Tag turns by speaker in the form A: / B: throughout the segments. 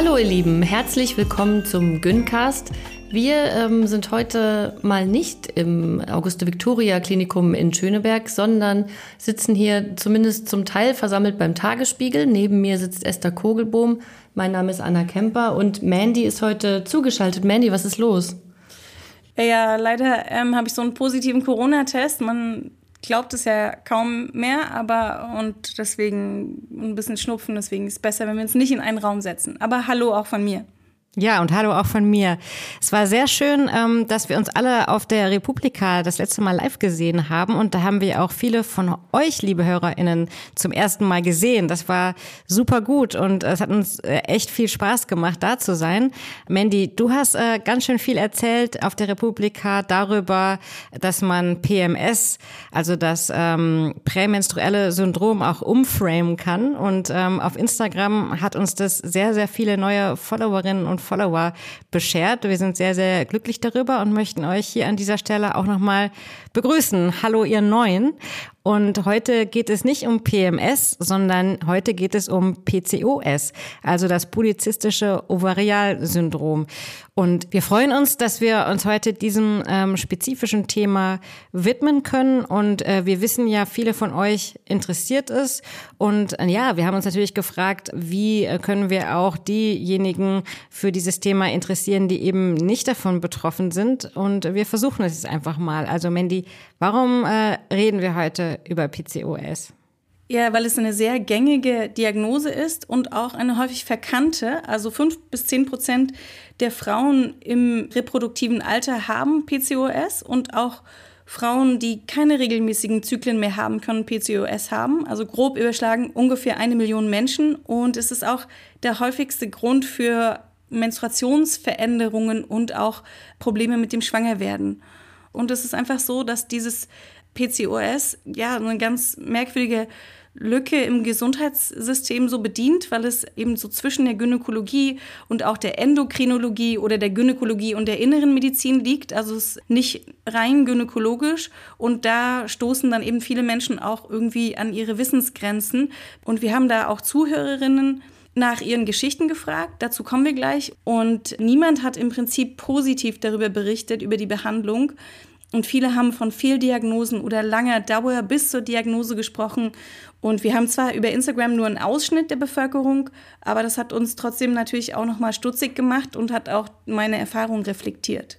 A: Hallo ihr Lieben, herzlich willkommen zum Gyncast. Wir ähm, sind heute mal nicht im Auguste Victoria Klinikum in Schöneberg, sondern sitzen hier zumindest zum Teil versammelt beim Tagesspiegel. Neben mir sitzt Esther Kogelbohm, mein Name ist Anna Kemper und Mandy ist heute zugeschaltet. Mandy, was ist los?
B: Ja, leider ähm, habe ich so einen positiven Corona-Test. Man glaubt es ja kaum mehr, aber und deswegen ein bisschen Schnupfen, deswegen ist es besser, wenn wir uns nicht in einen Raum setzen. Aber hallo auch von mir.
C: Ja, und hallo auch von mir. Es war sehr schön, ähm, dass wir uns alle auf der Republika das letzte Mal live gesehen haben. Und da haben wir auch viele von euch, liebe HörerInnen, zum ersten Mal gesehen. Das war super gut und es hat uns äh, echt viel Spaß gemacht, da zu sein. Mandy, du hast äh, ganz schön viel erzählt auf der Republika darüber, dass man PMS, also das ähm, prämenstruelle Syndrom, auch umframen kann. Und ähm, auf Instagram hat uns das sehr, sehr viele neue Followerinnen und Follower beschert. Wir sind sehr, sehr glücklich darüber und möchten euch hier an dieser Stelle auch nochmal begrüßen. Hallo, ihr Neuen. Und heute geht es nicht um PMS, sondern heute geht es um PCOS, also das polizistische Ovarialsyndrom. Und wir freuen uns, dass wir uns heute diesem ähm, spezifischen Thema widmen können. Und äh, wir wissen ja, viele von euch interessiert es. Und äh, ja, wir haben uns natürlich gefragt, wie äh, können wir auch diejenigen für dieses Thema interessieren, die eben nicht davon betroffen sind. Und wir versuchen es jetzt einfach mal. Also Mandy, warum äh, reden wir heute über PCOS?
B: Ja, weil es eine sehr gängige Diagnose ist und auch eine häufig verkannte. Also fünf bis zehn Prozent der Frauen im reproduktiven Alter haben PCOS und auch Frauen, die keine regelmäßigen Zyklen mehr haben, können PCOS haben. Also grob überschlagen ungefähr eine Million Menschen. Und es ist auch der häufigste Grund für Menstruationsveränderungen und auch Probleme mit dem Schwangerwerden. Und es ist einfach so, dass dieses PCOS ja eine ganz merkwürdige Lücke im Gesundheitssystem so bedient, weil es eben so zwischen der Gynäkologie und auch der Endokrinologie oder der Gynäkologie und der inneren Medizin liegt. Also es ist nicht rein gynäkologisch und da stoßen dann eben viele Menschen auch irgendwie an ihre Wissensgrenzen. Und wir haben da auch Zuhörerinnen, nach ihren Geschichten gefragt, dazu kommen wir gleich. Und niemand hat im Prinzip positiv darüber berichtet, über die Behandlung. Und viele haben von Fehldiagnosen oder langer Dauer bis zur Diagnose gesprochen. Und wir haben zwar über Instagram nur einen Ausschnitt der Bevölkerung, aber das hat uns trotzdem natürlich auch nochmal stutzig gemacht und hat auch meine Erfahrung reflektiert.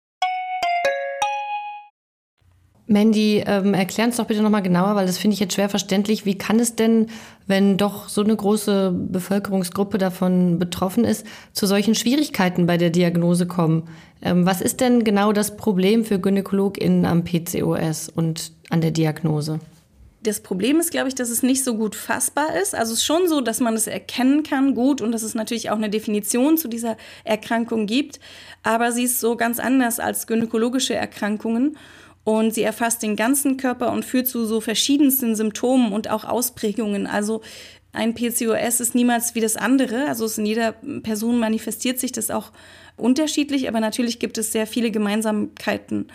A: Mandy, ähm, erklär uns doch bitte nochmal genauer, weil das finde ich jetzt schwer verständlich. Wie kann es denn, wenn doch so eine große Bevölkerungsgruppe davon betroffen ist, zu solchen Schwierigkeiten bei der Diagnose kommen? Ähm, was ist denn genau das Problem für GynäkologInnen am PCOS und an der Diagnose?
B: Das Problem ist, glaube ich, dass es nicht so gut fassbar ist. Also es ist schon so, dass man es erkennen kann, gut, und dass es natürlich auch eine Definition zu dieser Erkrankung gibt. Aber sie ist so ganz anders als gynäkologische Erkrankungen. Und sie erfasst den ganzen Körper und führt zu so verschiedensten Symptomen und auch Ausprägungen. Also ein PCOS ist niemals wie das andere. Also in jeder Person manifestiert sich das auch unterschiedlich, aber natürlich gibt es sehr viele Gemeinsamkeiten.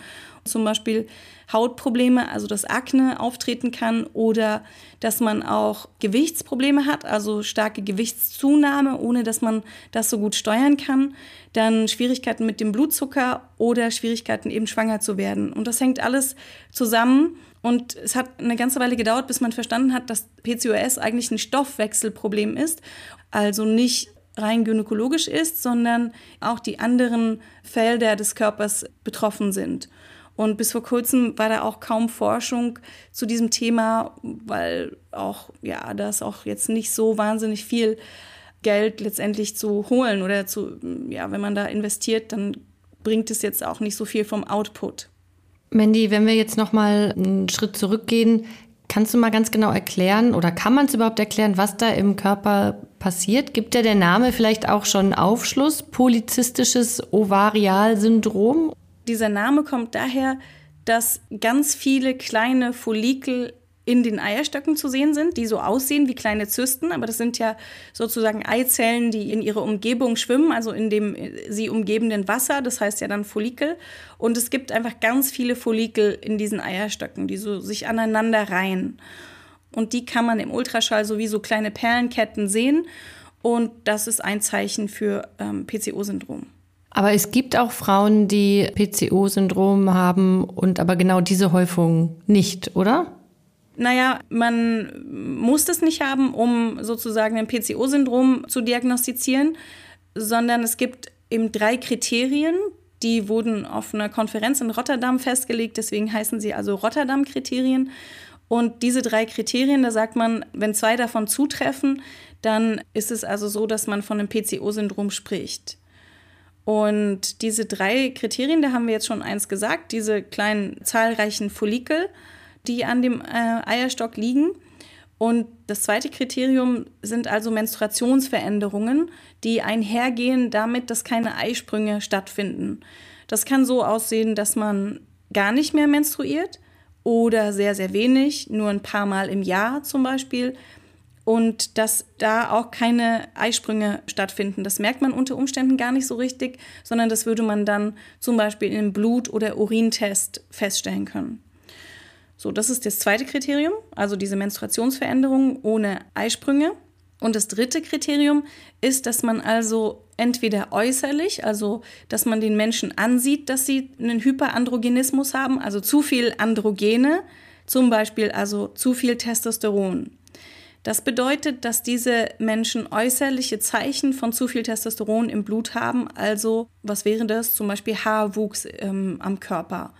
B: Zum Beispiel Hautprobleme, also dass Akne auftreten kann oder dass man auch Gewichtsprobleme hat, also starke Gewichtszunahme, ohne dass man das so gut steuern kann. Dann Schwierigkeiten mit dem Blutzucker oder Schwierigkeiten eben schwanger zu werden. Und das hängt alles zusammen. Und es hat eine ganze Weile gedauert, bis man verstanden hat, dass PCOS eigentlich ein Stoffwechselproblem ist. Also nicht rein gynäkologisch ist, sondern auch die anderen Felder des Körpers betroffen sind. Und bis vor kurzem war da auch kaum Forschung zu diesem Thema, weil auch, ja, da ist auch jetzt nicht so wahnsinnig viel Geld letztendlich zu holen oder zu, ja, wenn man da investiert, dann bringt es jetzt auch nicht so viel vom Output.
A: Mandy, wenn wir jetzt noch mal einen Schritt zurückgehen, Kannst du mal ganz genau erklären oder kann man es überhaupt erklären, was da im Körper passiert? Gibt ja der Name vielleicht auch schon Aufschluss? Polyzystisches Ovarialsyndrom?
B: Dieser Name kommt daher, dass ganz viele kleine Follikel in den Eierstöcken zu sehen sind, die so aussehen wie kleine Zysten, aber das sind ja sozusagen Eizellen, die in ihrer Umgebung schwimmen, also in dem äh, sie umgebenden Wasser, das heißt ja dann Follikel. Und es gibt einfach ganz viele Follikel in diesen Eierstöcken, die so sich aneinander reihen. Und die kann man im Ultraschall so wie so kleine Perlenketten sehen. Und das ist ein Zeichen für ähm, PCO-Syndrom.
A: Aber es gibt auch Frauen, die PCO-Syndrom haben und aber genau diese Häufung nicht, oder?
B: Naja, man muss das nicht haben, um sozusagen ein PCO-Syndrom zu diagnostizieren, sondern es gibt eben drei Kriterien, die wurden auf einer Konferenz in Rotterdam festgelegt, deswegen heißen sie also Rotterdam-Kriterien. Und diese drei Kriterien, da sagt man, wenn zwei davon zutreffen, dann ist es also so, dass man von einem PCO-Syndrom spricht. Und diese drei Kriterien, da haben wir jetzt schon eins gesagt, diese kleinen zahlreichen Follikel, die an dem äh, Eierstock liegen. Und das zweite Kriterium sind also Menstruationsveränderungen, die einhergehen damit, dass keine Eisprünge stattfinden. Das kann so aussehen, dass man gar nicht mehr menstruiert oder sehr, sehr wenig, nur ein paar Mal im Jahr zum Beispiel. Und dass da auch keine Eisprünge stattfinden. Das merkt man unter Umständen gar nicht so richtig, sondern das würde man dann zum Beispiel in einem Blut- oder Urintest feststellen können. So, das ist das zweite Kriterium, also diese Menstruationsveränderung ohne Eisprünge. Und das dritte Kriterium ist, dass man also entweder äußerlich, also dass man den Menschen ansieht, dass sie einen Hyperandrogenismus haben, also zu viel Androgene, zum Beispiel also zu viel Testosteron. Das bedeutet, dass diese Menschen äußerliche Zeichen von zu viel Testosteron im Blut haben, also was wäre das? Zum Beispiel Haarwuchs ähm, am Körper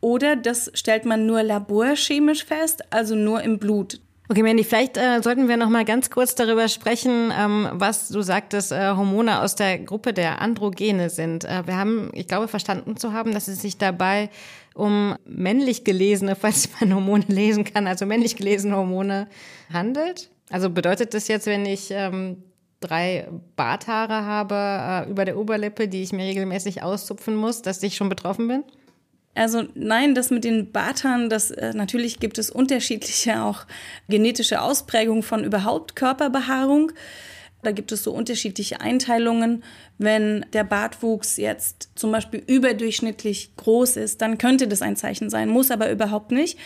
B: oder das stellt man nur laborchemisch fest, also nur im Blut.
C: Okay, Mandy, vielleicht äh, sollten wir noch mal ganz kurz darüber sprechen, ähm, was du sagtest, äh, Hormone aus der Gruppe der Androgene sind. Äh, wir haben, ich glaube, verstanden zu haben, dass es sich dabei um männlich gelesene, falls man Hormone lesen kann, also männlich gelesene Hormone handelt. Also bedeutet das jetzt, wenn ich ähm, drei Barthaare habe äh, über der Oberlippe, die ich mir regelmäßig auszupfen muss, dass ich schon betroffen bin?
B: Also nein, das mit den Bartern, das äh, natürlich gibt es unterschiedliche auch genetische Ausprägungen von überhaupt Körperbehaarung. Da gibt es so unterschiedliche Einteilungen. Wenn der Bartwuchs jetzt zum Beispiel überdurchschnittlich groß ist, dann könnte das ein Zeichen sein, muss aber überhaupt nicht.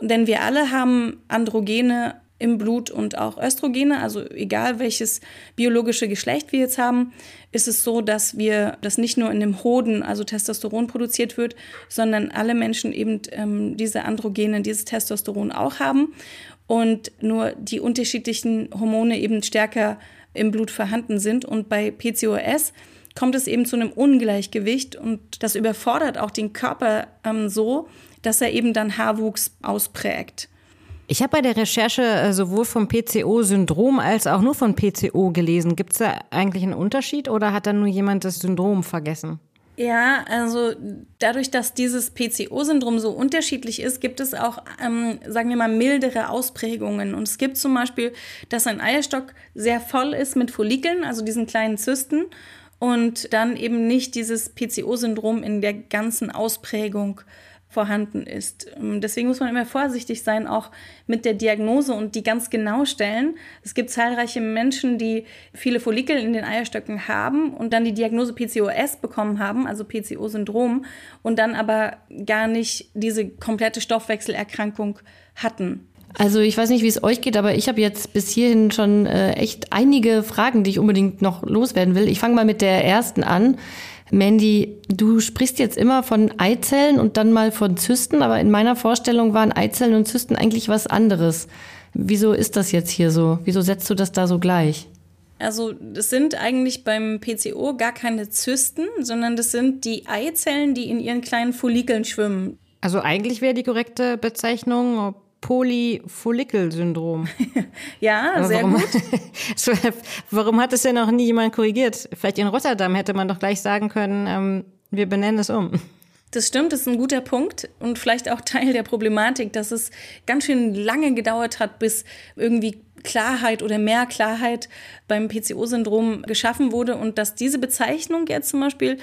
B: Denn wir alle haben Androgene im Blut und auch Östrogene, also egal welches biologische Geschlecht wir jetzt haben, ist es so, dass wir, dass nicht nur in dem Hoden, also Testosteron produziert wird, sondern alle Menschen eben ähm, diese Androgene, dieses Testosteron auch haben und nur die unterschiedlichen Hormone eben stärker im Blut vorhanden sind. Und bei PCOS kommt es eben zu einem Ungleichgewicht und das überfordert auch den Körper ähm, so, dass er eben dann Haarwuchs ausprägt.
C: Ich habe bei der Recherche äh, sowohl vom PCO-Syndrom als auch nur von PCO gelesen. Gibt es da eigentlich einen Unterschied oder hat dann nur jemand das Syndrom vergessen?
B: Ja, also dadurch, dass dieses PCO-Syndrom so unterschiedlich ist, gibt es auch, ähm, sagen wir mal, mildere Ausprägungen. Und es gibt zum Beispiel, dass ein Eierstock sehr voll ist mit Follikeln, also diesen kleinen Zysten, und dann eben nicht dieses PCO-Syndrom in der ganzen Ausprägung vorhanden ist. Ähm, deswegen muss man immer vorsichtig sein, auch mit der Diagnose und die ganz genau stellen. Es gibt zahlreiche Menschen, die viele Follikel in den Eierstöcken haben und dann die Diagnose PCOS bekommen haben, also PCO-Syndrom, und dann aber gar nicht diese komplette Stoffwechselerkrankung hatten.
A: Also ich weiß nicht, wie es euch geht, aber ich habe jetzt bis hierhin schon äh, echt einige Fragen, die ich unbedingt noch loswerden will. Ich fange mal mit der ersten an. Mandy, du sprichst jetzt immer von Eizellen und dann mal von Zysten, aber in meiner Vorstellung waren Eizellen und Zysten eigentlich was anderes. Wieso ist das jetzt hier so? Wieso setzt du das da so gleich?
B: Also das sind eigentlich beim PCO gar keine Zysten, sondern das sind die Eizellen, die in ihren kleinen Follikeln schwimmen.
C: Also eigentlich wäre die korrekte Bezeichnung Polyfollikel-Syndrom.
B: ja, sehr warum, gut.
C: warum hat es denn noch nie jemand korrigiert? Vielleicht in Rotterdam hätte man doch gleich sagen können, ähm, wir benennen es um.
B: Das stimmt, das ist ein guter Punkt und vielleicht auch Teil der Problematik, dass es ganz schön lange gedauert hat, bis irgendwie Klarheit oder mehr Klarheit beim PCO-Syndrom geschaffen wurde und dass diese Bezeichnung jetzt zum Beispiel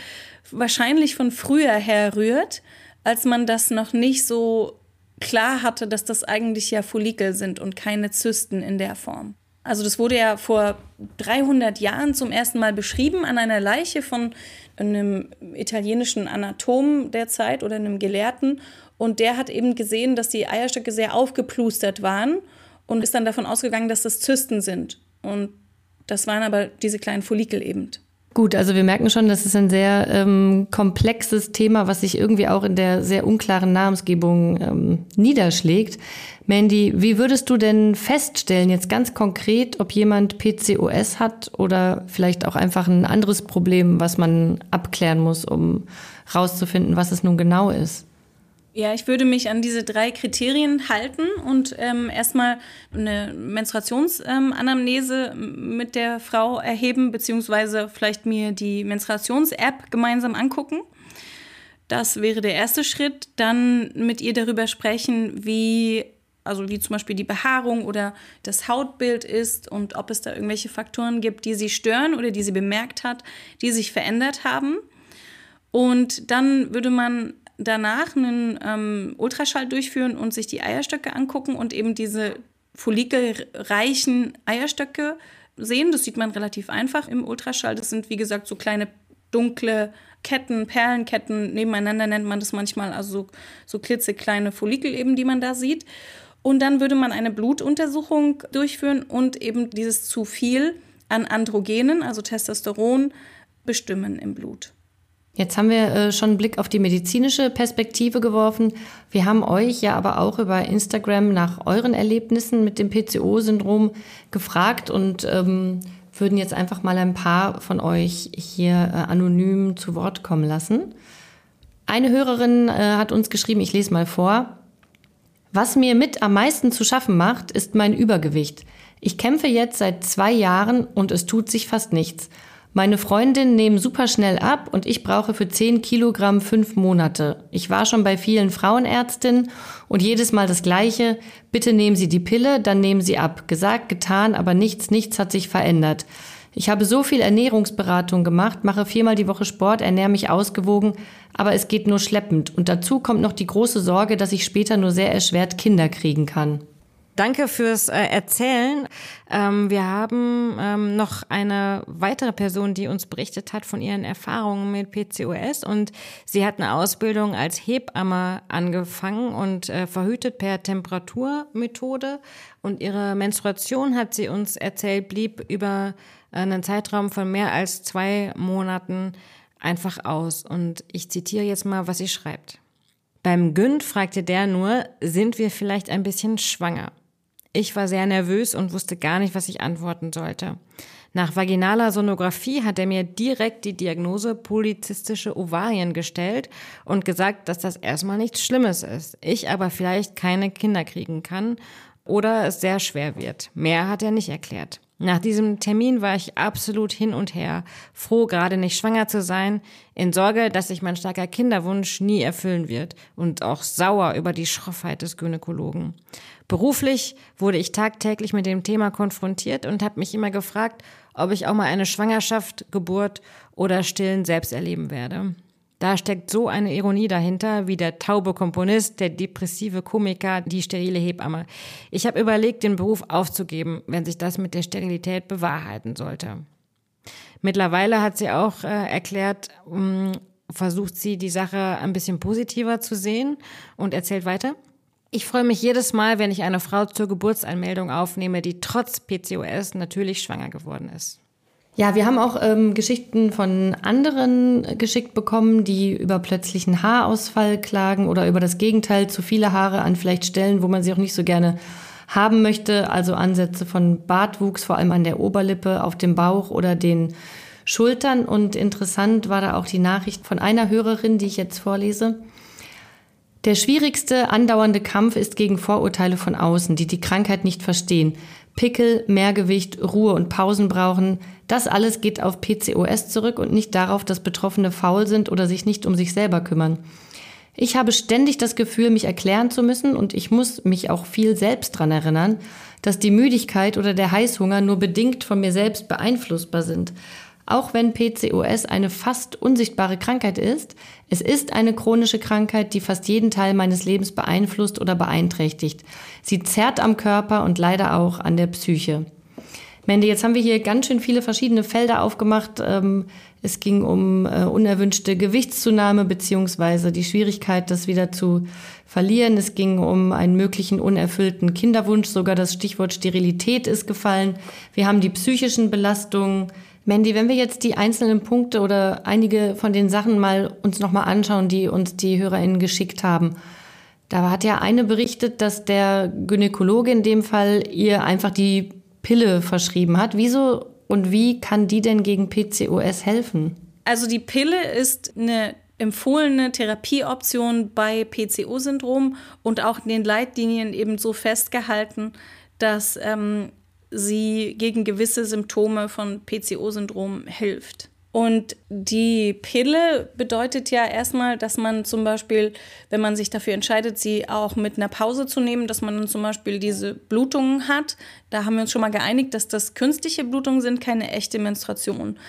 B: wahrscheinlich von früher her rührt, als man das noch nicht so klar hatte, dass das eigentlich ja Follikel sind und keine Zysten in der Form. Also das wurde ja vor 300 Jahren zum ersten Mal beschrieben an einer Leiche von einem italienischen Anatomen der Zeit oder einem Gelehrten. Und der hat eben gesehen, dass die Eierstöcke sehr aufgeplustert waren und ist dann davon ausgegangen, dass das Zysten sind. Und das waren aber diese kleinen Follikel eben.
A: Gut, also wir merken schon, das ist ein sehr ähm, komplexes Thema, was sich irgendwie auch in der sehr unklaren Namensgebung ähm, niederschlägt. Mandy, wie würdest du denn feststellen, jetzt ganz konkret, ob jemand PCOS hat oder vielleicht auch einfach ein anderes Problem, was man abklären muss, um rauszufinden, was es nun genau ist?
B: Ja, ich würde mich an diese drei Kriterien halten und ähm, erstmal eine Menstruationsanamnese ähm, mit der Frau erheben, beziehungsweise vielleicht mir die Menstruations-App gemeinsam angucken. Das wäre der erste Schritt. Dann mit ihr darüber sprechen, wie, also wie zum Beispiel die Behaarung oder das Hautbild ist und ob es da irgendwelche Faktoren gibt, die sie stören oder die sie bemerkt hat, die sich verändert haben. Und dann würde man danach einen ähm, Ultraschall durchführen und sich die Eierstöcke angucken und eben diese follikelreichen Eierstöcke sehen. Das sieht man relativ einfach im Ultraschall. Das sind, wie gesagt, so kleine dunkle Ketten, Perlenketten nebeneinander nennt man das manchmal, also so, so klitzekleine Follikel eben, die man da sieht. Und dann würde man eine Blutuntersuchung durchführen und eben dieses zu viel an Androgenen, also Testosteron, bestimmen im Blut.
A: Jetzt haben wir äh, schon einen Blick auf die medizinische Perspektive geworfen. Wir haben euch ja aber auch über Instagram nach euren Erlebnissen mit dem PCO-Syndrom gefragt und ähm, würden jetzt einfach mal ein paar von euch hier äh, anonym zu Wort kommen lassen. Eine Hörerin äh, hat uns geschrieben, ich lese mal vor. Was mir mit am meisten zu schaffen macht, ist mein Übergewicht. Ich kämpfe jetzt seit zwei Jahren und es tut sich fast nichts. Meine Freundinnen nehmen super schnell ab und ich brauche für 10 Kilogramm fünf Monate. Ich war schon bei vielen Frauenärztinnen und jedes Mal das Gleiche. Bitte nehmen Sie die Pille, dann nehmen Sie ab. Gesagt, getan, aber nichts, nichts hat sich verändert. Ich habe so viel Ernährungsberatung gemacht, mache viermal die Woche Sport, ernähre mich ausgewogen, aber es geht nur schleppend. Und dazu kommt noch die große Sorge, dass ich später nur sehr erschwert Kinder kriegen kann.
C: Danke fürs äh, Erzählen. Ähm, wir haben ähm, noch eine weitere Person, die uns berichtet hat von ihren Erfahrungen mit PCOS und sie hat eine Ausbildung als Hebamme angefangen und äh, verhütet per Temperaturmethode und ihre Menstruation, hat sie uns erzählt, blieb über einen Zeitraum von mehr als zwei Monaten einfach aus. Und ich zitiere jetzt mal, was sie schreibt. Beim Günd fragte der nur, sind wir vielleicht ein bisschen schwanger? Ich war sehr nervös und wusste gar nicht, was ich antworten sollte. Nach vaginaler Sonographie hat er mir direkt die Diagnose polizistische Ovarien gestellt und gesagt, dass das erstmal nichts Schlimmes ist. Ich aber vielleicht keine Kinder kriegen kann oder es sehr schwer wird. Mehr hat er nicht erklärt. Nach diesem Termin war ich absolut hin und her, froh gerade nicht schwanger zu sein, in Sorge, dass sich mein starker Kinderwunsch nie erfüllen wird und auch sauer über die Schroffheit des Gynäkologen. Beruflich wurde ich tagtäglich mit dem Thema konfrontiert und habe mich immer gefragt, ob ich auch mal eine Schwangerschaft, Geburt oder Stillen selbst erleben werde. Da steckt so eine Ironie dahinter, wie der taube Komponist, der depressive Komiker, die sterile Hebamme. Ich habe überlegt, den Beruf aufzugeben, wenn sich das mit der Sterilität bewahrheiten sollte. Mittlerweile hat sie auch äh, erklärt, mh, mm, versucht sie die Sache ein bisschen positiver zu sehen und erzählt weiter. Ich freue mich jedes Mal, wenn ich eine Frau zur Geburtsanmeldung aufnehme, die trotz PCOS natürlich schwanger geworden ist.
A: Ja, wir haben auch ähm, Geschichten von anderen geschickt bekommen, die über plötzlichen Haarausfall klagen oder über das Gegenteil, zu viele Haare an vielleicht Stellen, wo man sie auch nicht so gerne haben möchte. Also Ansätze von Bartwuchs, vor allem an der Oberlippe, auf dem Bauch oder den Schultern. Und interessant war da auch die Nachricht von einer Hörerin, die ich jetzt vorlese. Der schwierigste andauernde Kampf ist gegen Vorurteile von außen, die die Krankheit nicht verstehen. Pickel, Mehrgewicht, Ruhe und Pausen brauchen, das alles geht auf PCOS zurück und nicht darauf, dass Betroffene faul sind oder sich nicht um sich selber kümmern. Ich habe ständig das Gefühl, mich erklären zu müssen und ich muss mich auch viel selbst dran erinnern, dass die Müdigkeit oder der Heißhunger nur bedingt von mir selbst beeinflussbar sind. Auch wenn PCOS eine fast unsichtbare Krankheit ist, es ist eine chronische Krankheit, die fast jeden Teil meines Lebens beeinflusst oder beeinträchtigt. Sie zerrt am Körper und leider auch an der Psyche. Mandy, jetzt haben wir hier ganz schön viele verschiedene Felder aufgemacht. Ähm, es ging um äh, unerwünschte Gewichtszunahme beziehungsweise die Schwierigkeit, das wieder zu verlieren. Es ging um einen möglichen unerfüllten Kinderwunsch. Sogar das Stichwort Sterilität ist gefallen. Wir haben die psychischen Belastungen. Mandy, wenn wir jetzt die einzelnen Punkte oder einige von den Sachen mal uns nochmal anschauen, die uns die HörerInnen geschickt haben. Da hat ja eine berichtet, dass der Gynäkologe in dem Fall ihr einfach die Pille verschrieben hat. Wieso und wie kann die denn gegen PCOS helfen?
B: Also die Pille ist eine empfohlene Therapieoption bei PCO-Syndrom und auch in den Leitlinien eben so festgehalten, dass ähm, sie gegen gewisse Symptome von PCO-Syndrom hilft. Und die Pille bedeutet ja erstmal, dass man zum Beispiel, wenn man sich dafür entscheidet, sie auch mit einer Pause zu nehmen, dass man dann zum Beispiel diese Blutungen hat. Da haben wir uns schon mal geeinigt, dass das künstliche Blutungen sind, keine echte Menstruation.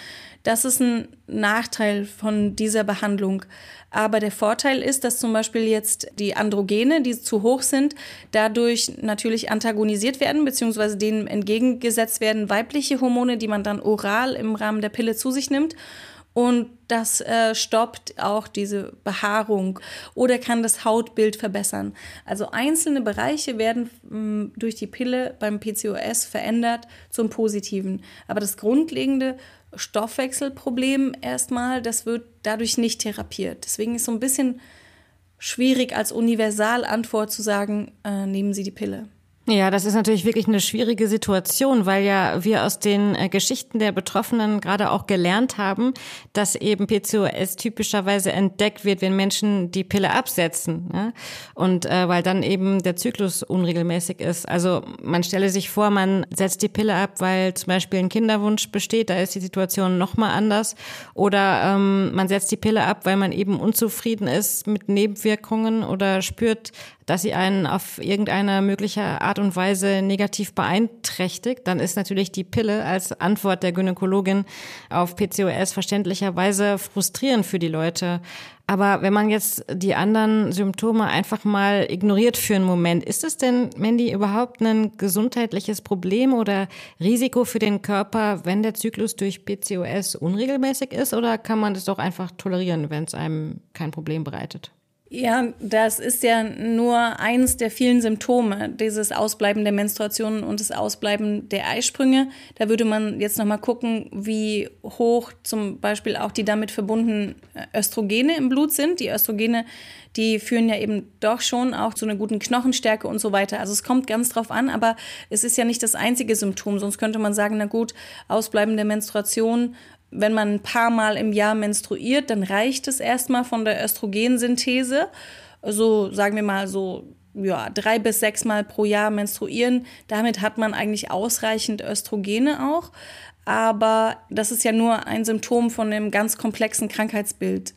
B: Das ist ein Nachteil von dieser Behandlung. Aber der Vorteil ist, dass zum Beispiel jetzt die Androgene, die zu hoch sind, dadurch natürlich antagonisiert werden, beziehungsweise denen entgegengesetzt werden weibliche Hormone, die man dann oral im Rahmen der Pille zu sich nimmt. Und das äh, stoppt auch diese Behaarung oder kann das Hautbild verbessern. Also einzelne Bereiche werden mh, mm, durch die Pille beim PCOS verändert zum Positiven. Aber das grundlegende Stoffwechselproblem erstmal, das wird dadurch nicht therapiert. Deswegen ist so ein bisschen schwierig als Universalantwort zu sagen, äh, nehmen Sie die Pille.
C: Ja, das ist natürlich wirklich eine schwierige Situation, weil ja wir aus den äh, Geschichten der Betroffenen gerade auch gelernt haben, dass eben PCOS typischerweise entdeckt wird, wenn Menschen die Pille absetzen. Ja? Und äh, weil dann eben der Zyklus unregelmäßig ist. Also man stelle sich vor, man setzt die Pille ab, weil zum Beispiel ein Kinderwunsch besteht, da ist die Situation nochmal anders. Oder ähm, man setzt die Pille ab, weil man eben unzufrieden ist mit Nebenwirkungen oder spürt, dass sie einen auf irgendeine mögliche Art und Weise negativ beeinträchtigt, dann ist natürlich die Pille als Antwort der Gynäkologin auf PCOS verständlicherweise frustrierend für die Leute. Aber wenn man jetzt die anderen Symptome einfach mal ignoriert für einen Moment, ist es denn, Mandy, überhaupt ein gesundheitliches Problem oder Risiko für den Körper, wenn der Zyklus durch PCOS unregelmäßig ist? Oder kann man das doch einfach tolerieren, wenn es einem kein Problem bereitet?
B: Ja, das ist ja nur eins der vielen Symptome, dieses Ausbleiben der Menstruation und das Ausbleiben der Eisprünge. Da würde man jetzt nochmal gucken, wie hoch zum Beispiel auch die damit verbundenen Östrogene im Blut sind. Die Östrogene, die führen ja eben doch schon auch zu einer guten Knochenstärke und so weiter. Also es kommt ganz drauf an, aber es ist ja nicht das einzige Symptom. Sonst könnte man sagen, na gut, Ausbleiben der Menstruation wenn man ein paar Mal im Jahr menstruiert, dann reicht es erstmal von der Östrogensynthese. So sagen wir mal so ja, drei bis sechs Mal pro Jahr menstruieren. Damit hat man eigentlich ausreichend Östrogene auch. Aber das ist ja nur ein Symptom von einem ganz komplexen Krankheitsbild.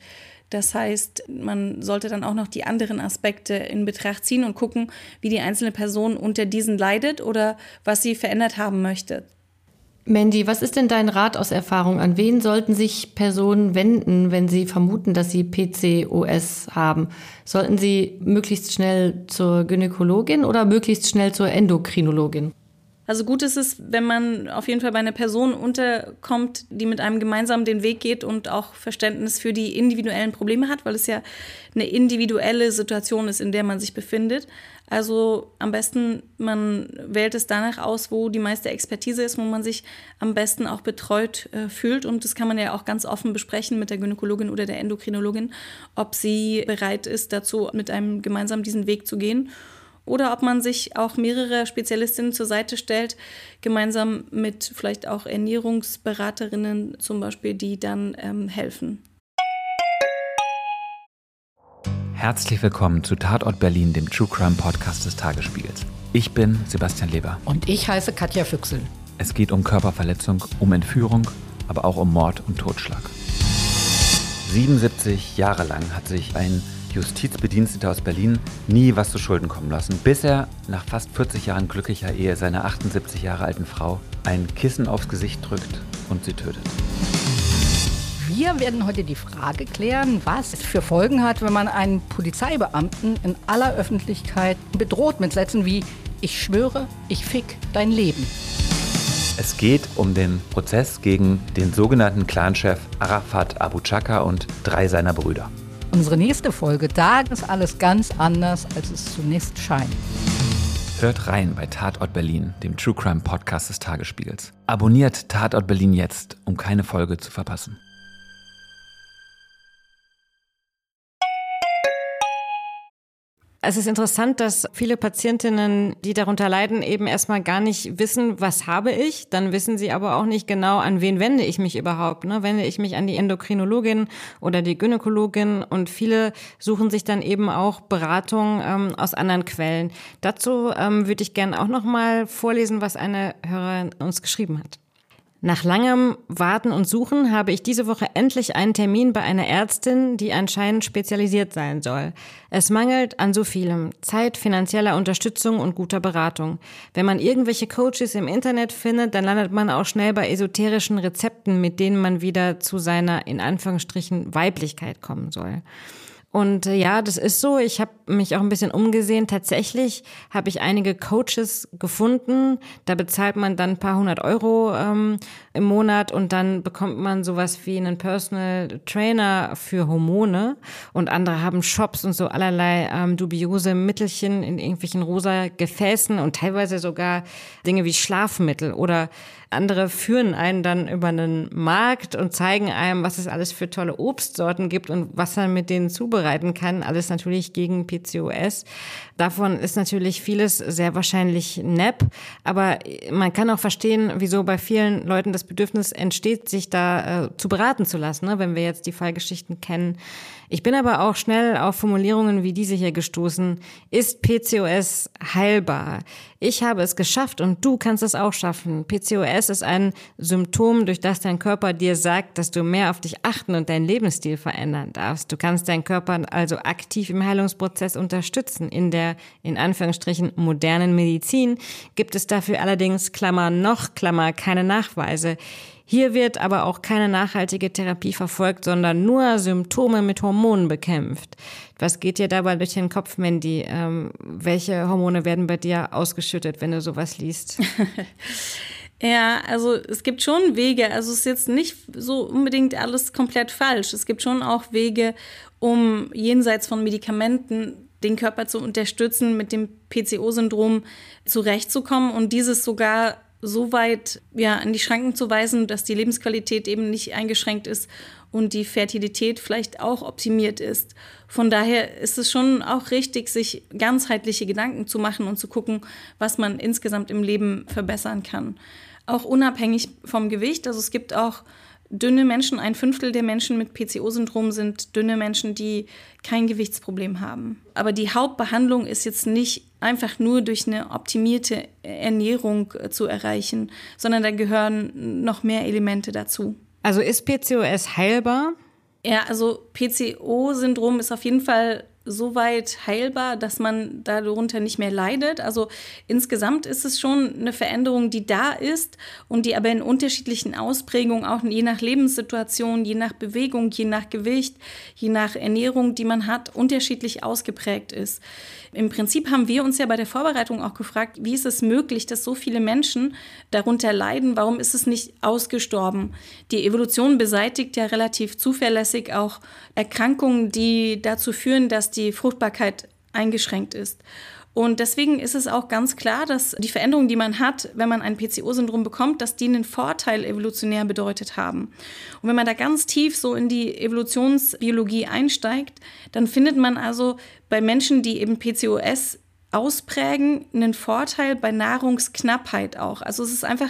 B: Das heißt, man sollte dann auch noch die anderen Aspekte in Betracht ziehen und gucken, wie die einzelne Person unter diesen leidet oder was sie verändert haben möchte.
A: Mandy, was ist denn dein Rat aus Erfahrung? An wen sollten sich Personen wenden, wenn sie vermuten, dass sie PCOS haben? Sollten sie möglichst schnell zur Gynäkologin oder möglichst schnell zur Endokrinologin?
B: Also gut ist es, wenn man auf jeden Fall bei einer Person unterkommt, die mit einem gemeinsam den Weg geht und auch Verständnis für die individuellen Probleme hat, weil es ja eine individuelle Situation ist, in der man sich befindet. Also am besten, man wählt es danach aus, wo die meiste Expertise ist, wo man sich am besten auch betreut äh, fühlt. Und das kann man ja auch ganz offen besprechen mit der Gynäkologin oder der Endokrinologin, ob sie bereit ist, dazu mit einem gemeinsam diesen Weg zu gehen oder ob man sich auch mehrere Spezialistinnen zur Seite stellt, gemeinsam mit vielleicht auch Ernährungsberaterinnen zum Beispiel, die dann ähm, helfen.
D: Herzlich willkommen zu Tatort Berlin, dem True Crime Podcast des Tagesspiegels. Ich bin Sebastian Leber.
E: Und ich heiße Katja Füchsel.
D: Es geht um Körperverletzung, um Entführung, aber auch um Mord und Totschlag. 77 Jahre lang hat sich ein Justizbediensteter aus Berlin, nie was zu Schulden kommen lassen, bis er nach fast 40 Jahren glücklicher Ehe seiner 78 Jahre alten Frau ein Kissen aufs Gesicht drückt und sie tötet.
E: Wir werden heute die Frage klären, was es für Folgen hat, wenn man einen Polizeibeamten in aller Öffentlichkeit bedroht mit Sätzen wie Ich schwöre, ich fick dein Leben.
D: Es geht um den Prozess gegen den sogenannten Clanchef Arafat Abu Chaka und drei seiner Brüder.
E: Unsere nächste Folge, da ist alles ganz anders, als es zunächst scheint.
D: Hört rein bei Tatort Berlin, dem True Crime Podcast des Tagesspiegels. Abonniert Tatort Berlin jetzt, um keine Folge zu verpassen.
C: Es ist interessant, dass viele Patientinnen, die darunter leiden, eben erstmal gar nicht wissen, was habe ich. Dann wissen sie aber auch nicht genau, an wen wende ich mich überhaupt. Ne? Wende ich mich an die Endokrinologin oder die Gynäkologin? Und viele suchen sich dann eben auch Beratung ähm, aus anderen Quellen. Dazu ähm, würde ich gerne auch noch mal vorlesen, was eine Hörerin uns geschrieben hat. Nach langem Warten und Suchen habe ich diese Woche endlich einen Termin bei einer Ärztin, die anscheinend spezialisiert sein soll. Es mangelt an so vielem. Zeit, finanzieller Unterstützung und guter Beratung. Wenn man irgendwelche Coaches im Internet findet, dann landet man auch schnell bei esoterischen Rezepten, mit denen man wieder zu seiner, in Anführungsstrichen, Weiblichkeit kommen soll. Und äh, ja, das ist so. Ich habe mich auch ein bisschen umgesehen. Tatsächlich habe ich einige Coaches gefunden. Da bezahlt man dann ein paar hundert Euro ähm, im Monat und dann bekommt man sowas wie einen Personal Trainer für Hormone. Und andere haben Shops und so allerlei ähm, dubiose Mittelchen in irgendwelchen rosa Gefäßen und teilweise sogar Dinge wie Schlafmittel oder andere führen einen dann über einen Markt und zeigen einem, was es alles für tolle Obstsorten gibt und was man mit denen zubereiten kann. Alles natürlich gegen PCOS. Davon ist natürlich vieles sehr wahrscheinlich nepp, aber man kann auch verstehen, wieso bei vielen Leuten das Bedürfnis entsteht, sich da äh, zu beraten zu lassen, ne? wenn wir jetzt die Fallgeschichten kennen. Ich bin aber auch schnell auf Formulierungen wie diese hier gestoßen. Ist PCOS heilbar? Ich habe es geschafft und du kannst es auch schaffen. PCOS ist ein Symptom, durch das dein Körper dir sagt, dass du mehr auf dich achten und deinen Lebensstil verändern darfst. Du kannst deinen Körper also aktiv im Heilungsprozess unterstützen. In der, in Anführungsstrichen, modernen Medizin gibt es dafür allerdings, Klammer noch, Klammer, keine Nachweise. Hier wird aber auch keine nachhaltige Therapie verfolgt, sondern nur Symptome mit Hormonen bekämpft. Was geht dir dabei durch den Kopf, Mandy? Ähm, welche Hormone werden bei dir ausgeschüttet, wenn du sowas liest?
B: Ja, also es gibt schon Wege. Also es ist jetzt nicht so unbedingt alles komplett falsch. Es gibt schon auch Wege, um jenseits von Medikamenten den Körper zu unterstützen, mit dem PCO-Syndrom zurechtzukommen und dieses sogar so weit ja, an die Schranken zu weisen, dass die Lebensqualität eben nicht eingeschränkt ist und die Fertilität vielleicht auch optimiert ist. Von daher ist es schon auch richtig, sich ganzheitliche Gedanken zu machen und zu gucken, was man insgesamt im Leben verbessern kann. Auch unabhängig vom Gewicht. Also es gibt auch dünne Menschen, ein Fünftel der Menschen mit PCO-Syndrom sind dünne Menschen, die kein Gewichtsproblem haben. Aber die Hauptbehandlung ist jetzt nicht einfach nur durch eine optimierte Ernährung äh, zu erreichen, sondern da gehören noch mehr Elemente dazu.
C: Also ist PCOS heilbar?
B: Ja, also PCO-Syndrom ist auf jeden Fall so weit heilbar, dass man darunter nicht mehr leidet. Also insgesamt ist es schon eine Veränderung, die da ist und die aber in unterschiedlichen Ausprägungen, auch je nach Lebenssituation, je nach Bewegung, je nach Gewicht, je nach Ernährung, die man hat, unterschiedlich ausgeprägt ist. Im Prinzip haben wir uns ja bei der Vorbereitung auch gefragt, wie ist es möglich, dass so viele Menschen darunter leiden? Warum ist es nicht ausgestorben? Die Evolution beseitigt ja relativ zuverlässig auch Erkrankungen, die dazu führen, dass die Fruchtbarkeit eingeschränkt ist. Und deswegen ist es auch ganz klar, dass die Veränderungen, die man hat, wenn man ein PCO-Syndrom bekommt, dass die einen Vorteil evolutionär bedeutet haben. Und wenn man da ganz tief so in die Evolutionsbiologie einsteigt, dann findet man also bei Menschen, die eben PCOS ausprägen, einen Vorteil bei Nahrungsknappheit auch. Also es ist einfach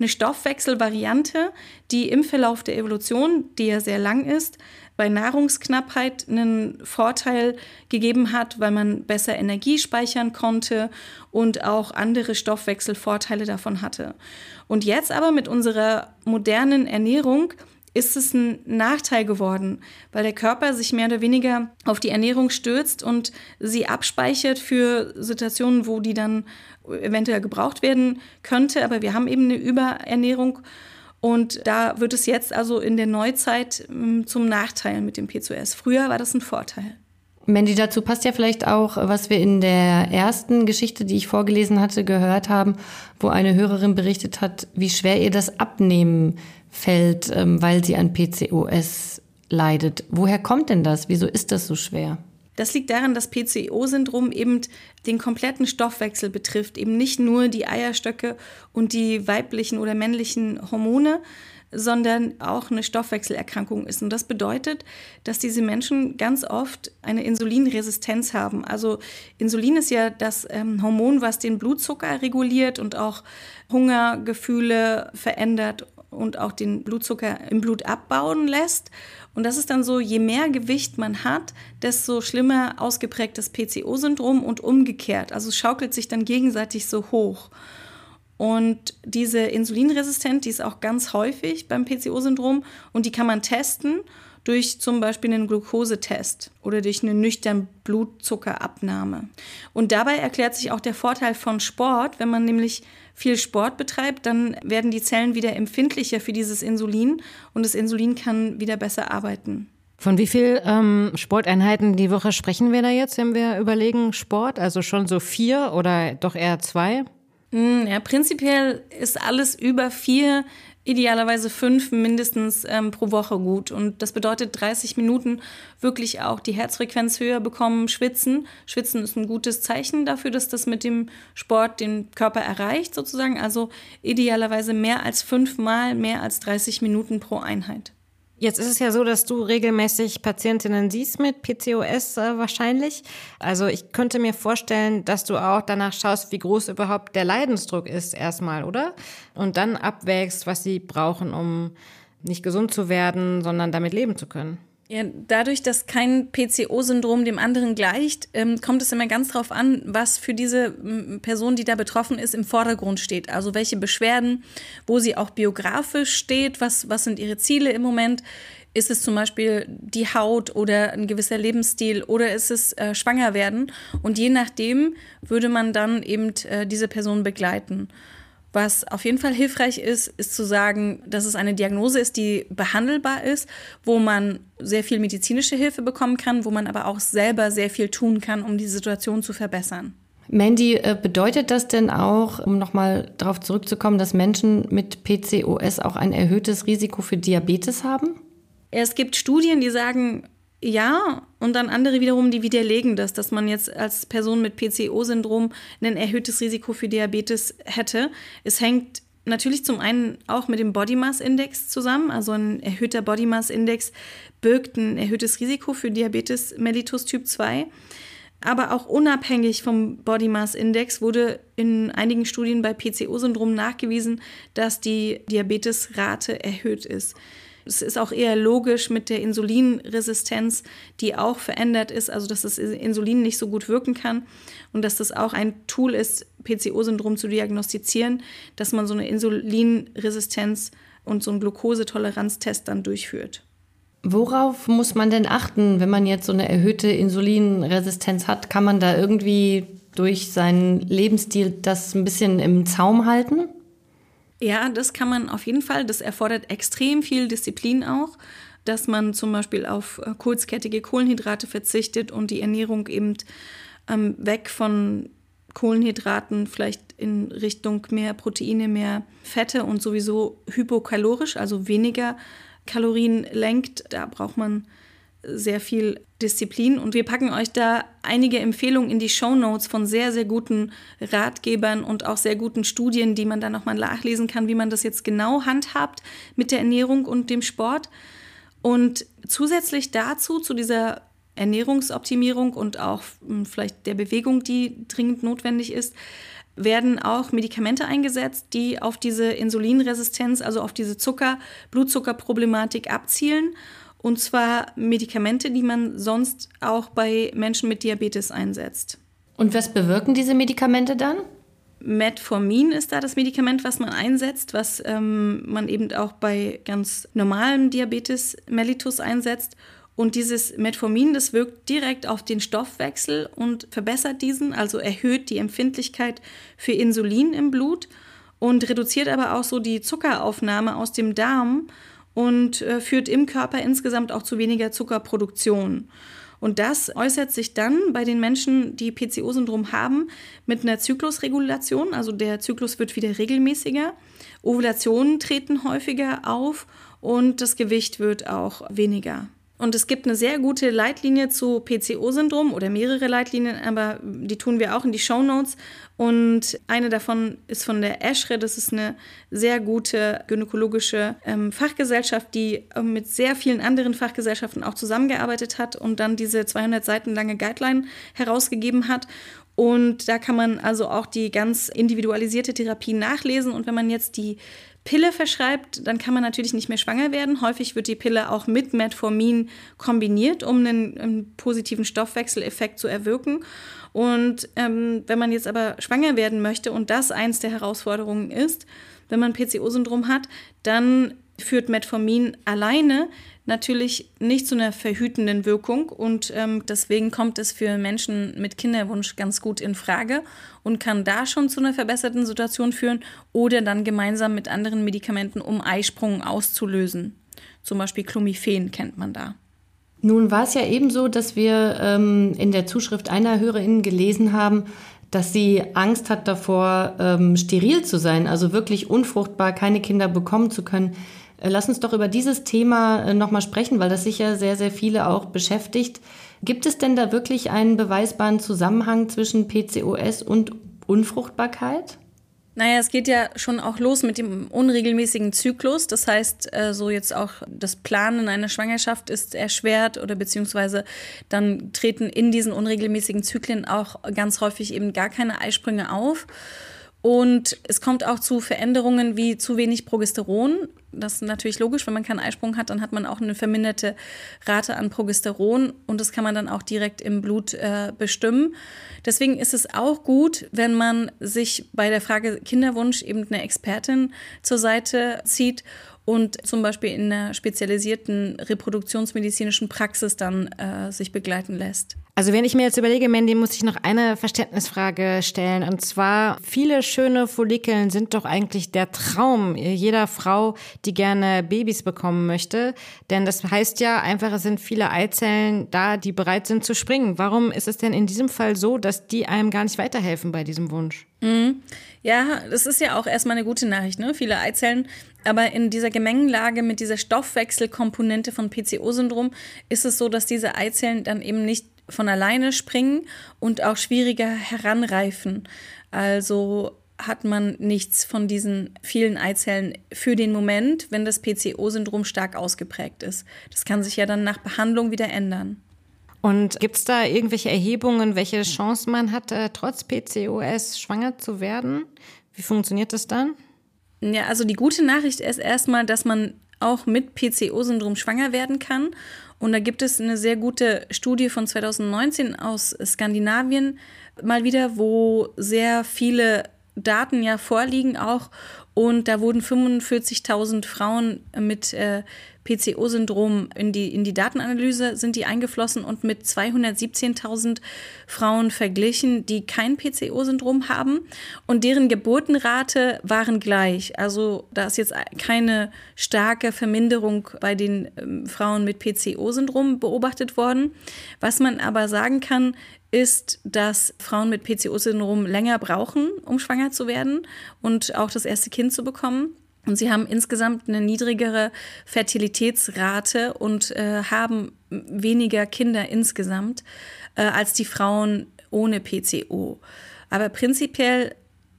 B: eine Stoffwechselvariante, die im Verlauf der Evolution, die ja sehr lang ist, bei Nahrungsknappheit einen Vorteil gegeben hat, weil man besser Energie speichern konnte und auch andere Stoffwechselvorteile davon hatte. Und jetzt aber mit unserer modernen Ernährung ist es ein Nachteil geworden, weil der Körper sich mehr oder weniger auf die Ernährung stürzt und sie abspeichert für Situationen, wo die dann eventuell gebraucht werden könnte. Aber wir haben eben eine Überernährung und da wird es jetzt also in der Neuzeit ähm, zum Nachteil mit dem P2S. Früher war das ein Vorteil.
A: Mandy, dazu passt ja vielleicht auch, was wir in der ersten Geschichte, die ich vorgelesen hatte, gehört haben, wo eine Hörerin berichtet hat, wie schwer ihr das Abnehmen fällt, ähm, weil sie an PCOS leidet. Woher kommt denn das? Wieso ist das so schwer?
B: Das liegt daran, dass PCO-Syndrom eben den kompletten Stoffwechsel betrifft, eben nicht nur die Eierstöcke und die weiblichen oder männlichen Hormone, sondern auch eine Stoffwechselerkrankung ist. Und das bedeutet, dass diese Menschen ganz oft eine Insulinresistenz haben. Also Insulin ist ja das ähm, Hormon, was den Blutzucker reguliert und auch Hungergefühle verändert und auch den Blutzucker im Blut abbauen lässt. Und das ist dann so, je mehr Gewicht man hat, desto schlimmer ausgeprägtes PCO-Syndrom und umgekehrt. Also schaukelt sich dann gegenseitig so hoch. Und diese Insulinresistenz, die ist auch ganz häufig beim PCO-Syndrom und die kann man testen durch zum Beispiel einen Glukosetest oder durch eine nüchterne Blutzuckerabnahme. Und dabei erklärt sich auch der Vorteil von Sport. Wenn man nämlich viel Sport betreibt, dann werden die Zellen wieder empfindlicher für dieses Insulin und das Insulin kann wieder besser arbeiten.
C: Von wie viel ähm, Sporteinheiten die Woche sprechen wir da jetzt, wenn wir überlegen Sport? Also schon so vier oder doch eher zwei?
B: Hm, ja, prinzipiell ist alles über vier, idealerweise fünf mindestens ähm, pro Woche gut. Und das bedeutet 30 Minuten wirklich auch die Herzfrequenz höher bekommen, schwitzen. Schwitzen ist ein gutes Zeichen dafür, dass das mit dem Sport den Körper erreicht, sozusagen. Also idealerweise mehr als fünfmal mehr als 30 Minuten pro Einheit.
C: Jetzt ist es ja so, dass du regelmäßig Patientinnen siehst mit PCOS äh, wahrscheinlich. Also ich könnte mir vorstellen, dass du auch danach schaust, wie groß überhaupt der Leidensdruck ist erstmal, oder? Und dann abwägst, was sie brauchen, um nicht gesund zu werden, sondern damit leben zu können.
B: Ja, dadurch, dass kein PCO-Syndrom dem anderen gleicht, ähm, kommt es immer ganz darauf an, was für diese Person, die da betroffen ist, im Vordergrund steht. Also welche Beschwerden, wo sie auch biografisch steht, was, was sind ihre Ziele im Moment. Ist es zum Beispiel die Haut oder ein gewisser Lebensstil oder ist es äh, schwanger werden? Und je nachdem würde man dann eben äh, diese Person begleiten. Was auf jeden Fall hilfreich ist, ist zu sagen, dass es eine Diagnose ist, die behandelbar ist, wo man sehr viel medizinische Hilfe bekommen kann, wo man aber auch selber sehr viel tun kann, um die Situation zu verbessern.
A: Mandy, äh, bedeutet das denn auch, um nochmal darauf zurückzukommen, dass Menschen mit PCOS auch ein erhöhtes Risiko für Diabetes haben?
B: Es gibt Studien, die sagen, ja, und dann andere wiederum, die widerlegen das, dass man jetzt als Person mit PCO-Syndrom ein erhöhtes Risiko für Diabetes hätte. Es hängt natürlich zum einen auch mit dem Body Mass Index zusammen. Also ein erhöhter Body Mass Index birgt ein erhöhtes Risiko für Diabetes mellitus Typ 2. Aber auch unabhängig vom Body Mass Index wurde in einigen Studien bei PCO-Syndrom nachgewiesen, dass die Diabetesrate erhöht ist. Es ist auch eher logisch mit der Insulinresistenz, die auch verändert ist, also dass das Insulin nicht so gut wirken kann und dass das auch ein Tool ist, PCO-Syndrom zu diagnostizieren, dass man so eine Insulinresistenz und so einen Glukosetoleranztest dann durchführt.
A: Worauf muss man denn achten, wenn man jetzt so eine erhöhte Insulinresistenz hat? Kann man da irgendwie durch seinen Lebensstil das ein bisschen im Zaum halten?
B: Ja, das kann man auf jeden Fall. Das erfordert extrem viel Disziplin auch, dass man zum Beispiel auf äh, kurzkettige Kohlenhydrate verzichtet und die Ernährung eben ähm, weg von Kohlenhydraten vielleicht in Richtung mehr Proteine, mehr Fette und sowieso hypokalorisch, also weniger Kalorien lenkt. Da braucht man sehr viel Disziplin und wir packen euch da einige Empfehlungen in die Show Notes von sehr, sehr guten Ratgebern und auch sehr guten Studien, die man dann nochmal nachlesen kann, wie man das jetzt genau handhabt mit der Ernährung und dem Sport. Und zusätzlich dazu, zu dieser Ernährungsoptimierung und auch hm, vielleicht der Bewegung, die dringend notwendig ist, werden auch Medikamente eingesetzt, die auf diese Insulinresistenz, also auf diese Zucker, Blutzuckerproblematik abzielen und zwar Medikamente, die man sonst auch bei Menschen mit Diabetes einsetzt.
A: Und was bewirken diese Medikamente dann?
B: Metformin ist da das Medikament, was man einsetzt, was ähm, man eben auch bei ganz normalem Diabetes mellitus einsetzt. Und dieses Metformin, das wirkt direkt auf den Stoffwechsel und verbessert diesen, also erhöht die Empfindlichkeit für Insulin im Blut und reduziert aber auch so die Zuckeraufnahme aus dem Darm und äh, führt im Körper insgesamt auch zu weniger Zuckerproduktion. Und das äußert sich dann bei den Menschen, die PCO-Syndrom haben, mit einer Zyklusregulation. Also der Zyklus wird wieder regelmäßiger. Ovulationen treten häufiger auf und das Gewicht wird auch weniger. Und es gibt eine sehr gute Leitlinie zu PCO-Syndrom oder mehrere Leitlinien, aber die tun wir auch in die Show Notes. Und eine davon ist von der ESHRE. Das ist eine sehr gute gynäkologische ähm, Fachgesellschaft, die äh, mit sehr vielen anderen Fachgesellschaften auch zusammengearbeitet hat und dann diese 200 Seiten lange Guideline herausgegeben hat. Und da kann man also auch die ganz individualisierte Therapie nachlesen. Und wenn man jetzt die Pille verschreibt, dann kann man natürlich nicht mehr schwanger werden. Häufig wird die Pille auch mit Metformin kombiniert, um einen, einen positiven Stoffwechseleffekt zu erwirken. Und ähm, wenn man jetzt aber schwanger werden möchte und das eins der Herausforderungen ist, wenn man PCO-Syndrom hat, dann führt Metformin alleine natürlich nicht zu einer verhütenden Wirkung und ähm, deswegen kommt es für Menschen mit Kinderwunsch ganz gut in Frage und kann da schon zu einer verbesserten Situation führen oder dann gemeinsam mit anderen Medikamenten, um Eisprung auszulösen. Zum Beispiel Clomiphen kennt man da.
A: Nun war es ja eben so, dass wir ähm, in der Zuschrift einer Hörerin gelesen haben, dass sie Angst hat davor, ähm, steril zu sein, also wirklich unfruchtbar, keine Kinder bekommen zu können. Äh, lass uns doch über dieses Thema äh, nochmal sprechen, weil das sicher sehr, sehr viele auch beschäftigt. Gibt es denn da wirklich einen beweisbaren Zusammenhang zwischen PCOS und Unfruchtbarkeit?
B: Naja, es geht ja schon auch los mit dem unregelmäßigen Zyklus. Das heißt, äh, so jetzt auch das Planen einer Schwangerschaft ist erschwert oder beziehungsweise dann treten in diesen unregelmäßigen Zyklen auch ganz häufig eben gar keine Eisprünge auf. Und es kommt auch zu Veränderungen wie zu wenig Progesteron. Das ist natürlich logisch, wenn man keinen Eisprung hat, dann hat man auch eine verminderte Rate an Progesteron und das kann man dann auch direkt im Blut äh, bestimmen. Deswegen ist es auch gut, wenn man sich bei der Frage Kinderwunsch eben eine Expertin zur Seite zieht und zum Beispiel in einer spezialisierten reproduktionsmedizinischen Praxis dann äh, sich begleiten lässt.
C: Also wenn ich mir jetzt überlege, Mandy, muss ich noch eine Verständnisfrage stellen. Und zwar, viele schöne Follikeln sind doch eigentlich der Traum jeder Frau, die gerne Babys bekommen möchte. Denn das heißt ja einfach, es sind viele Eizellen da, die bereit sind zu springen. Warum ist es denn in diesem Fall so, dass die einem gar nicht weiterhelfen bei diesem Wunsch?
B: Mhm. Ja, das ist ja auch erstmal eine gute Nachricht, ne? Viele Eizellen. Aber in dieser Gemengenlage mit dieser Stoffwechselkomponente von PCO-Syndrom ist es so, dass diese Eizellen dann eben nicht von alleine springen und auch schwieriger heranreifen. Also hat man nichts von diesen vielen Eizellen für den Moment, wenn das PCO-Syndrom stark ausgeprägt ist. Das kann sich ja dann nach Behandlung wieder ändern.
C: Und gibt es da irgendwelche Erhebungen, welche Chancen man hat, äh, trotz PCOS schwanger zu werden? Wie funktioniert das dann?
B: Ja, also die gute Nachricht ist erstmal, dass man auch mit PCO-Syndrom schwanger werden kann. Und da gibt es eine sehr gute Studie von 2019 aus Skandinavien mal wieder, wo sehr viele Daten ja vorliegen auch. Und da wurden 45.000 Frauen mit äh, PCO-Syndrom in die, in die Datenanalyse sind die eingeflossen und mit 217.000 Frauen verglichen, die kein PCO-Syndrom haben und deren Geburtenrate waren gleich. Also da ist jetzt keine starke Verminderung bei den ähm, Frauen mit PCO-Syndrom beobachtet worden. Was man aber sagen kann, ist, dass Frauen mit PCO-Syndrom länger brauchen, um schwanger zu werden und auch das erste Kind zu bekommen. Und sie haben insgesamt eine niedrigere Fertilitätsrate und äh, haben weniger Kinder insgesamt äh, als die Frauen ohne PCO. Aber prinzipiell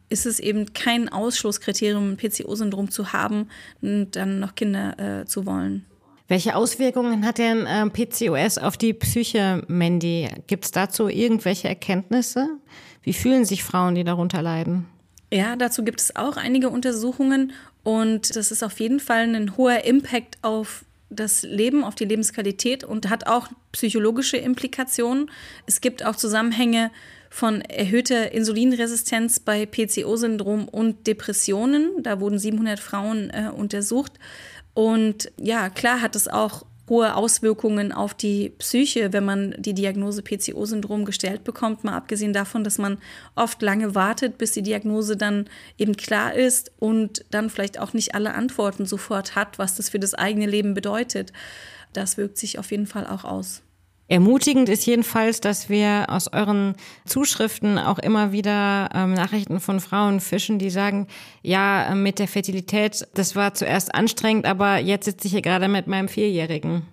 B: ist es eben kein Ausschlusskriterium, ein PCO-Syndrom zu haben und dann noch Kinder äh, zu wollen.
C: Welche Auswirkungen hat denn ähm, PCOS auf die Psyche, Mandy? Gibt es dazu irgendwelche Erkenntnisse? Wie fühlen sich Frauen, die darunter leiden?
B: Ja, dazu gibt es auch einige Untersuchungen und das ist auf jeden Fall ein hoher Impact auf das Leben, auf die Lebensqualität und hat auch psychologische Implikationen. Es gibt auch Zusammenhänge von erhöhter Insulinresistenz bei PCO-Syndrom und Depressionen. Da wurden 700 Frauen äh, untersucht. Und ja, klar hat es auch hohe Auswirkungen auf die Psyche, wenn man die Diagnose PCO-Syndrom gestellt bekommt, mal abgesehen davon, dass man oft lange wartet, bis die Diagnose dann eben klar ist und dann vielleicht auch nicht alle Antworten sofort hat, was das für das eigene Leben bedeutet. Das wirkt sich auf jeden Fall auch aus.
C: Ermutigend ist jedenfalls, dass wir aus euren Zuschriften auch immer wieder ähm, Nachrichten von Frauen fischen, die sagen, ja, mit der Fertilität, das war zuerst anstrengend, aber jetzt sitze ich hier gerade mit meinem Vierjährigen.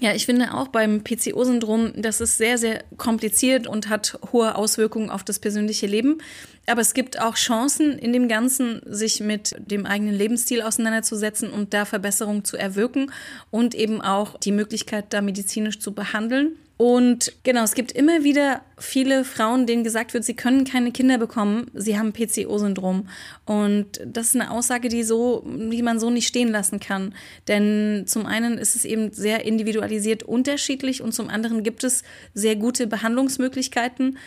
B: Ja, ich finde auch beim PCO-Syndrom, das ist sehr, sehr kompliziert und hat hohe Auswirkungen auf das persönliche Leben. Aber es gibt auch Chancen in dem Ganzen, sich mit dem eigenen Lebensstil auseinanderzusetzen und da Verbesserungen zu erwirken und eben auch die Möglichkeit, da medizinisch zu behandeln. Und genau, es gibt immer wieder viele Frauen, denen gesagt wird, sie können keine Kinder bekommen, sie haben PCO-Syndrom. Und das ist eine Aussage, die so, die man so nicht stehen lassen kann. Denn zum einen ist es eben sehr individualisiert unterschiedlich und zum anderen gibt es sehr gute Behandlungsmöglichkeiten.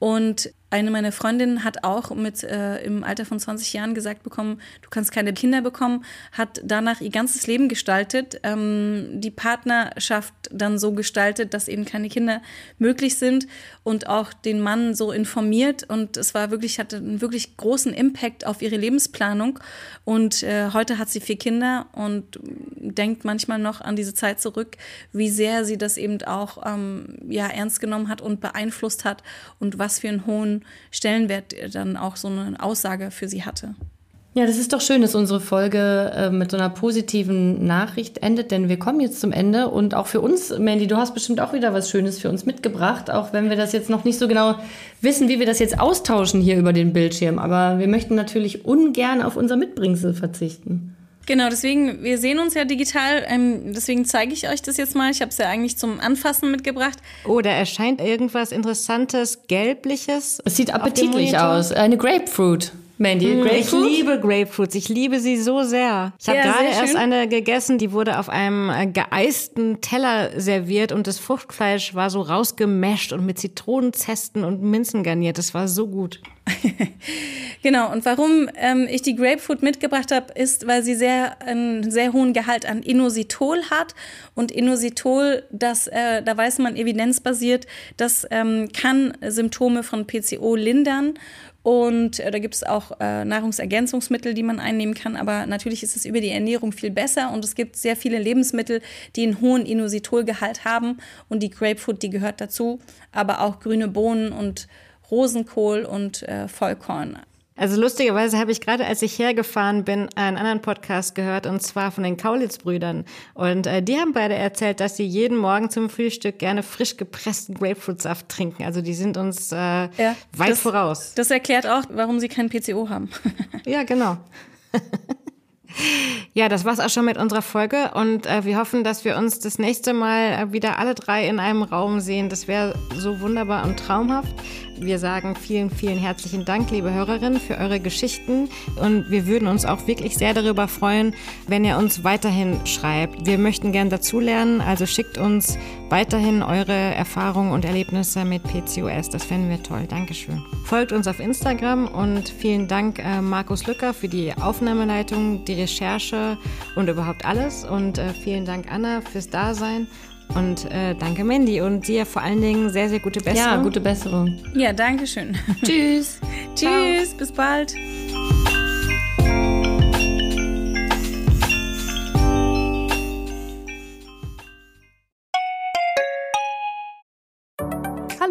B: Und eine meiner Freundinnen hat auch mit äh, im Alter von 20 Jahren gesagt bekommen, du kannst keine Kinder bekommen, hat danach ihr ganzes Leben gestaltet, ähm, die Partnerschaft dann so gestaltet, dass eben keine Kinder möglich sind und auch den Mann so informiert und es war wirklich hatte einen wirklich großen Impact auf ihre Lebensplanung und äh, heute hat sie vier Kinder und denkt manchmal noch an diese Zeit zurück, wie sehr sie das eben auch ähm, ja ernst genommen hat und beeinflusst hat und was für einen hohen Stellenwert dann auch so eine Aussage für sie hatte.
A: Ja, das ist doch schön, dass unsere Folge äh, mit so einer positiven Nachricht endet, denn wir kommen jetzt zum Ende und auch für uns, Mandy, du hast bestimmt auch wieder was Schönes für uns mitgebracht, auch wenn wir das jetzt noch nicht so genau wissen, wie wir das jetzt austauschen hier über den Bildschirm. Aber wir möchten natürlich ungern auf unser Mitbringsel verzichten.
B: Genau, deswegen, wir sehen uns ja digital, ähm, deswegen zeige ich euch das jetzt mal. Ich habe es ja eigentlich zum Anfassen mitgebracht.
C: Oh, da erscheint irgendwas Interessantes, Gelbliches.
A: Es sieht appetitlich aus. Eine Grapefruit. Mandy,
C: mm? Ich liebe Grapefruits. Ich liebe sie so sehr. Ich habe ja, gerade erst eine gegessen, die wurde auf einem äh, geeisten Teller serviert und das Fruchtfleisch war so rausgemasht und mit Zitronenzesten und Minzen garniert. Das war so gut.
B: genau, und warum ähm, ich die Grapefruit mitgebracht habe, ist, weil sie sehr, einen sehr hohen Gehalt an Inositol hat. Und Inositol, das, äh, da weiß man evidenzbasiert, das ähm, kann Symptome von PCO lindern. Und äh, da gibt es auch äh, Nahrungsergänzungsmittel, die man einnehmen kann. Aber natürlich ist es über die Ernährung viel besser. Und es gibt sehr viele Lebensmittel, die einen hohen Inositolgehalt haben. Und die Grapefruit, die gehört dazu. Aber auch grüne Bohnen und Rosenkohl und äh, Vollkorn.
C: Also lustigerweise habe ich gerade, als ich hergefahren bin, einen anderen Podcast gehört und zwar von den Kaulitz-Brüdern. Und äh, die haben beide erzählt, dass sie jeden Morgen zum Frühstück gerne frisch gepressten Grapefruitsaft trinken. Also die sind uns äh, ja, weit
B: das,
C: voraus.
B: Das erklärt auch, warum sie kein PCO haben.
C: ja, genau. Ja, das war's auch schon mit unserer Folge und äh, wir hoffen, dass wir uns das nächste Mal äh, wieder alle drei in einem Raum sehen. Das wäre so wunderbar und traumhaft. Wir sagen vielen, vielen herzlichen Dank, liebe Hörerinnen, für eure Geschichten und wir würden uns auch wirklich sehr darüber freuen, wenn ihr uns weiterhin schreibt. Wir möchten gern dazulernen, also schickt uns weiterhin eure Erfahrungen und Erlebnisse mit PCOS. Das fänden wir toll. Dankeschön. Folgt uns auf Instagram und vielen Dank äh, Markus Lücker für die Aufnahmeleitung, die Recherche und überhaupt alles. Und äh, vielen Dank, Anna, fürs Dasein. Und äh, danke, Mandy. Und dir vor allen Dingen sehr, sehr gute Besserung.
A: Ja, gute Besserung.
B: Ja, danke schön.
A: Tschüss.
B: Tschüss, bis bald.